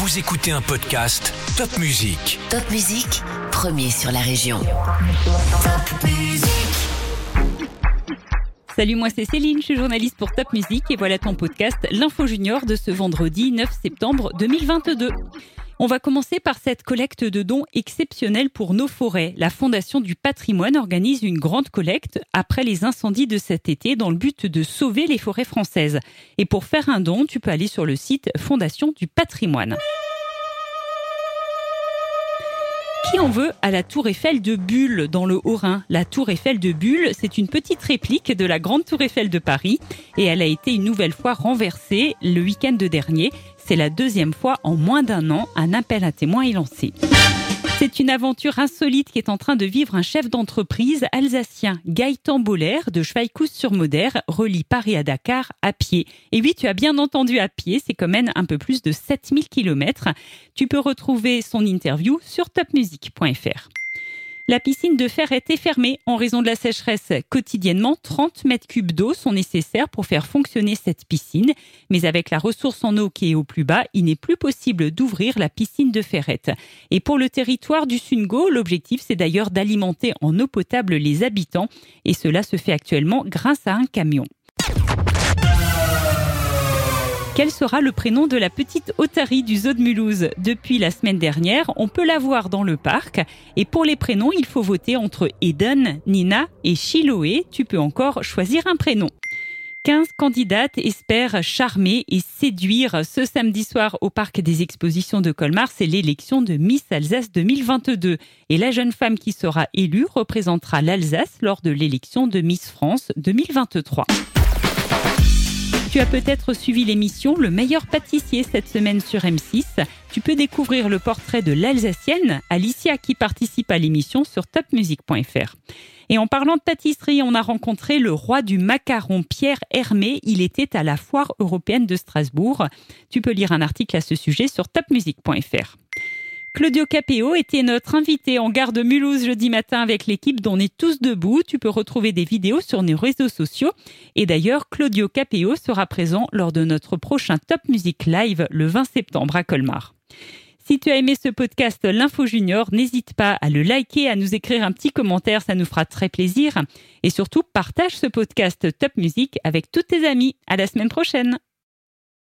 Vous écoutez un podcast Top Music. Top Musique, premier sur la région. Top Musique. Salut, moi c'est Céline, je suis journaliste pour Top Music et voilà ton podcast L'Info Junior de ce vendredi 9 septembre 2022. On va commencer par cette collecte de dons exceptionnelle pour nos forêts. La Fondation du patrimoine organise une grande collecte après les incendies de cet été dans le but de sauver les forêts françaises. Et pour faire un don, tu peux aller sur le site Fondation du patrimoine. Qui en veut à la tour Eiffel de Bulle dans le Haut-Rhin? La tour Eiffel de Bulle, c'est une petite réplique de la grande tour Eiffel de Paris et elle a été une nouvelle fois renversée le week-end dernier. C'est la deuxième fois en moins d'un an, un appel à témoins est lancé. C'est une aventure insolite qui est en train de vivre un chef d'entreprise alsacien. Gaëtan Boller de Schweikous-sur-Moder relie Paris à Dakar à pied. Et oui, tu as bien entendu à pied, c'est quand même un peu plus de 7000 km. Tu peux retrouver son interview sur topmusic.fr. La piscine de Ferret est fermée en raison de la sécheresse. Quotidiennement, 30 mètres cubes d'eau sont nécessaires pour faire fonctionner cette piscine. Mais avec la ressource en eau qui est au plus bas, il n'est plus possible d'ouvrir la piscine de Ferret. Et pour le territoire du Sungo, l'objectif c'est d'ailleurs d'alimenter en eau potable les habitants. Et cela se fait actuellement grâce à un camion. Quel sera le prénom de la petite otarie du zoo de Mulhouse Depuis la semaine dernière, on peut la voir dans le parc. Et pour les prénoms, il faut voter entre Eden, Nina et Chiloé. Tu peux encore choisir un prénom. 15 candidates espèrent charmer et séduire ce samedi soir au parc des expositions de Colmar. C'est l'élection de Miss Alsace 2022. Et la jeune femme qui sera élue représentera l'Alsace lors de l'élection de Miss France 2023. Tu as peut-être suivi l'émission Le meilleur pâtissier cette semaine sur M6. Tu peux découvrir le portrait de l'Alsacienne Alicia qui participe à l'émission sur topmusic.fr. Et en parlant de pâtisserie, on a rencontré le roi du macaron, Pierre Hermé. Il était à la foire européenne de Strasbourg. Tu peux lire un article à ce sujet sur topmusic.fr. Claudio Capéo était notre invité en gare de Mulhouse jeudi matin avec l'équipe dont on est tous debout. Tu peux retrouver des vidéos sur nos réseaux sociaux. Et d'ailleurs, Claudio Capéo sera présent lors de notre prochain Top Music Live le 20 septembre à Colmar. Si tu as aimé ce podcast L'Info Junior, n'hésite pas à le liker, à nous écrire un petit commentaire, ça nous fera très plaisir. Et surtout, partage ce podcast Top Music avec tous tes amis. À la semaine prochaine.